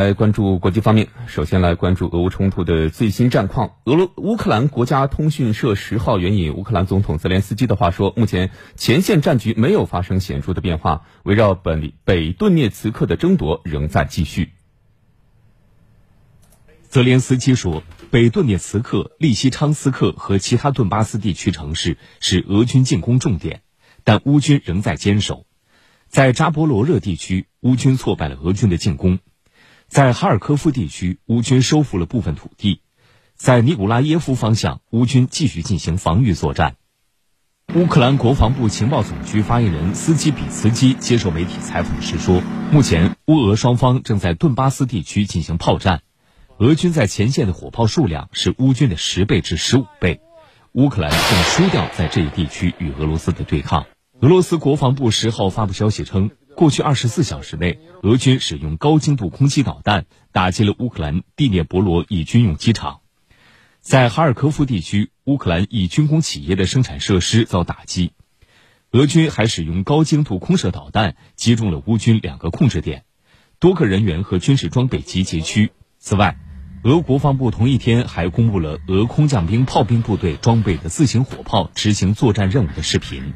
来关注国际方面，首先来关注俄乌冲突的最新战况。俄罗乌克兰国家通讯社十号援引乌克兰总统泽连斯基的话说，目前前线战局没有发生显著的变化，围绕本北顿涅茨克的争夺仍在继续。泽连斯基说，北顿涅茨克、利西昌斯克和其他顿巴斯地区城市是俄军进攻重点，但乌军仍在坚守。在扎波罗热地区，乌军挫败了俄军的进攻。在哈尔科夫地区，乌军收复了部分土地；在尼古拉耶夫方向，乌军继续进行防御作战。乌克兰国防部情报总局发言人斯基比茨基接受媒体采访时说：“目前，乌俄双方正在顿巴斯地区进行炮战，俄军在前线的火炮数量是乌军的十倍至十五倍，乌克兰正输掉在这一地区与俄罗斯的对抗。”俄罗斯国防部十号发布消息称。过去二十四小时内，俄军使用高精度空袭导弹打击了乌克兰第聂伯罗一军用机场。在哈尔科夫地区，乌克兰一军工企业的生产设施遭打击。俄军还使用高精度空射导弹击中了乌军两个控制点，多个人员和军事装备集结区。此外，俄国防部同一天还公布了俄空降兵炮兵部队装备的自行火炮执行作战任务的视频。